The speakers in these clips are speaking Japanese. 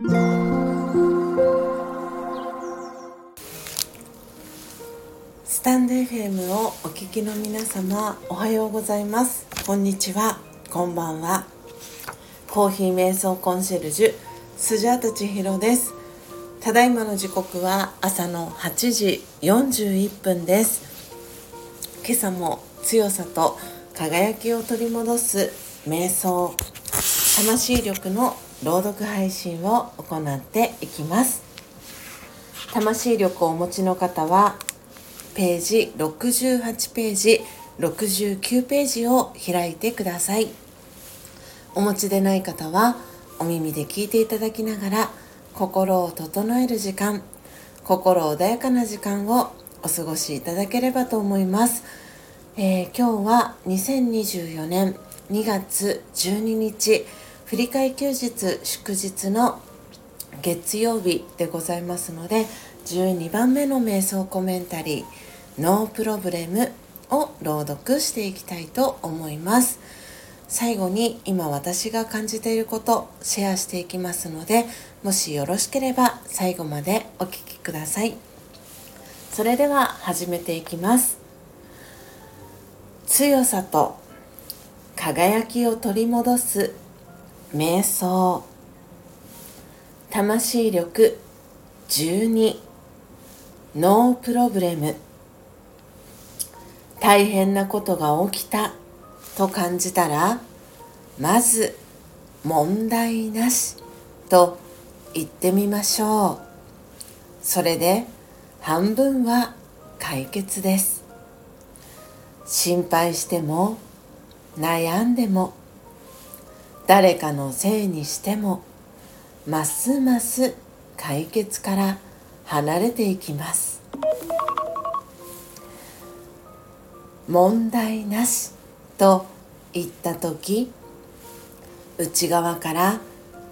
スタンド FM をお聞きの皆様おはようございます。こんにちは。こんばんは。コーヒー瞑想コンシェルジュスジャータ千尋です。ただいまの時刻は朝の8時41分です。今朝も強さと輝きを取り戻す瞑想魂力の朗読配信を行っていきます。魂力をお持ちの方はページ68ページ69ページを開いてください。お持ちでない方はお耳で聞いていただきながら心を整える時間心穏やかな時間をお過ごしいただければと思います、えー、今日は2024年2月12日振り替休日祝日の月曜日でございますので12番目の瞑想コメンタリー「ノープロブレム」を朗読していきたいと思います。最後に今私が感じていることシェアしていきますのでもしよろしければ最後までお聴きください。それでは始めていきます。強さと輝きを取り戻す瞑想。魂力12ノープロブレム。大変なことが起きたと感じたらまず問題なしと言ってみましょう。それで半分は解決です。心配しても悩んでも誰かのせいにしてもますます解決から離れていきます。問題なしと言った時内側から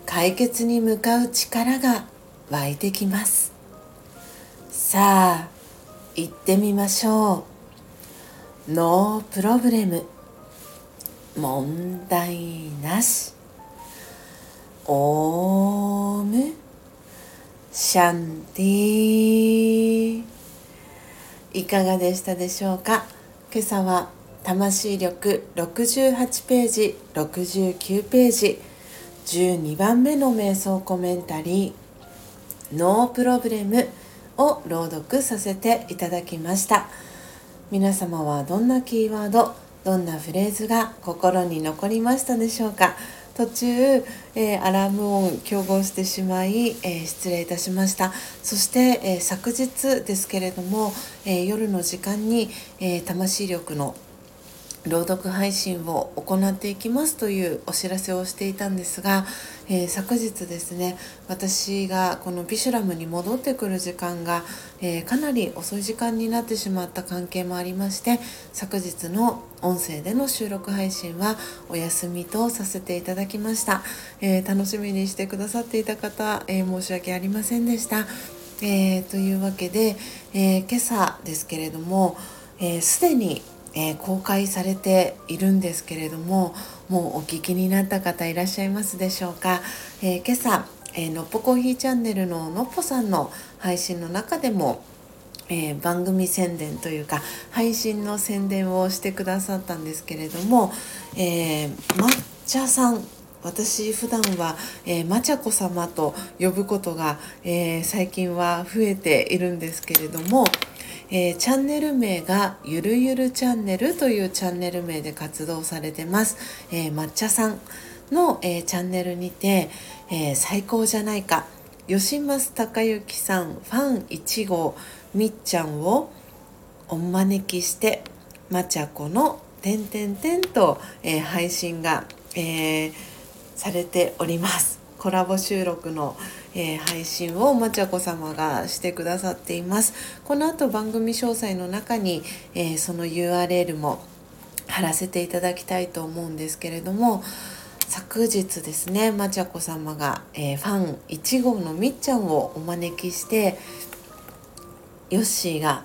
解決に向かう力が湧いてきます。さあ行ってみましょう。ノープロブレム。問題なし。オーム。シャンティいかがでしたでしょうか？今朝は魂力68ページ69ページ12番目の瞑想コメンタリーノープロブレムを朗読させていただきました。皆様はどんなキーワードどんなフレーズが心に残りましたでしょうか？途中、えー、アラーム音競合してしまい、えー、失礼いたしました。そして、えー、昨日ですけれども、え夜の時間に、え魂力の朗読配信を行っていきますというお知らせをしていたんですが、えー、昨日ですね私がこのビシュラムに戻ってくる時間が、えー、かなり遅い時間になってしまった関係もありまして昨日の音声での収録配信はお休みとさせていただきました、えー、楽しみにしてくださっていた方、え申し訳ありませんでした、えというわけで、え今朝ですけれどもすで、にえー、公開されているんですけれどももうお聞きになった方いらっしゃいますでしょうか、えー、今朝、えー、のっぽコーヒーチャンネルののっぽさんの配信の中でもえー、番組宣伝というか配信の宣伝をしてくださったんですけれども、えー、抹茶さん私普段は、えー、まちゃこ様と呼ぶことが、えー、最近は増えているんですけれども、えー、チャンネル名がゆるゆるチャンネルというチャンネル名で活動されてます、えー、抹茶さんの、えー、チャンネルにて、え最高じゃないか。吉増隆之さんファン1号みっちゃんをお招きしてまちゃこの「てんてんてん」と、え配信が、えされております。コラボ収録の、えー、配信をまちゃこ様がしてくださっています。この後番組詳細の中に、えー、その URL も貼らせていただきたいと思うんですけれども昨日ですねまちゃこ様が、えー、ファン1号のみっちゃんをお招きしてヨッシーが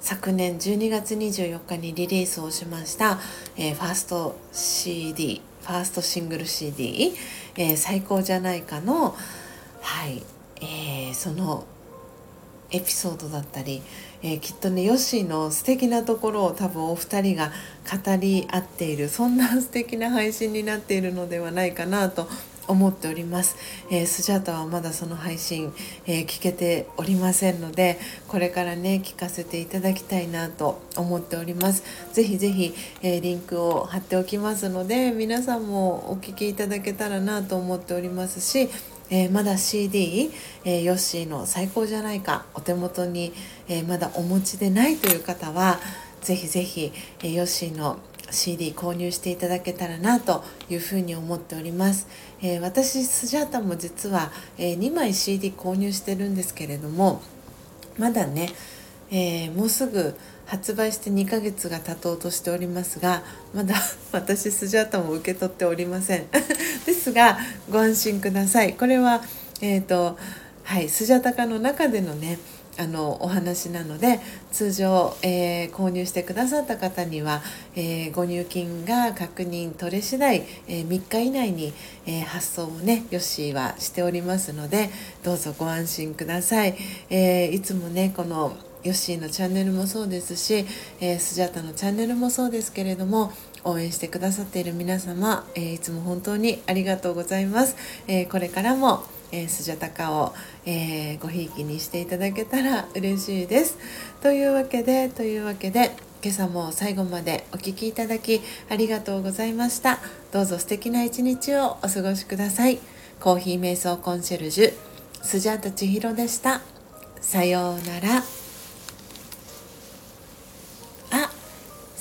昨年12月24日にリリースをしました、えー、ファースト CD ファーストシングル CD、えー、最高じゃないかのはい、えー、そのエピソードだったり、えー、きっとねヨッシーの素敵なところを多分お二人が語り合っているそんな素敵な配信になっているのではないかなと思っております、えー、スジャータはまだその配信、えー、聞けておりませんのでこれからね聞かせていただきたいなと思っております。ぜひぜひ、えー、リンクを貼っておきますので皆さんもお聞きいただけたらなと思っておりますしえー、まだ CD、えー、ヨッシーの最高じゃないかお手元に、え、まだお持ちでないという方はぜひぜひ、えヨッシーの CD 購入していただけたらなというふうに思っております、えー、私スジャータも実は、えー、2枚 CD 購入してるんですけれどもまだね、えー、もうすぐ発売して2ヶ月が経とうとしておりますがまだ 私スジャータも受け取っておりません。ですがご安心ください。これはえっ、とはいスジャタカの中でのねあのお話なので通常、えー、購入してくださった方には、えー、ご入金が確認取れ次第、えー、3日以内に、え発送をねヨッシーはしておりますのでどうぞご安心ください、えいつもねこのヨッシーのチャンネルもそうですし、えスジャタのチャンネルもそうですけれども応援してくださっている皆様、えいつも本当にありがとうございます、えこれからもえー、スジャタカを、えー、ごひいきにしていただけたら嬉しいです。というわけでというわけで今朝も最後までお聴きいただきありがとうございました。どうぞ素敵な一日をお過ごしください。コーヒー瞑想コンシェルジュスジャータ千尋でした。さようなら。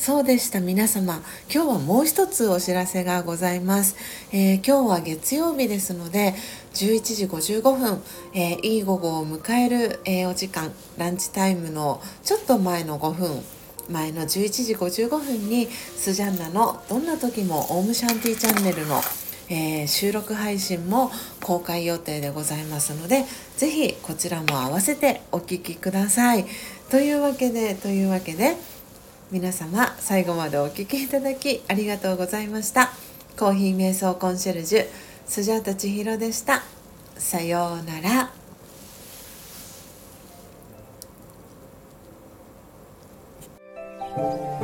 そうでした皆様今日はもう一つお知らせがございます、えー、今日は月曜日ですので11時55分、えー、いい午後を迎える、えー、お時間ランチタイムのちょっと前の5分前の11時55分にスジャンナのどんな時もオウムシャンティチャンネルのえー、収録配信も公開予定でございますので是非こちらも合わせてお聴きください。というわけでというわけで皆様最後までお聴きいただきありがとうございましたコーヒー瞑想コンシェルジュスジャータ千尋でしたさようならうん。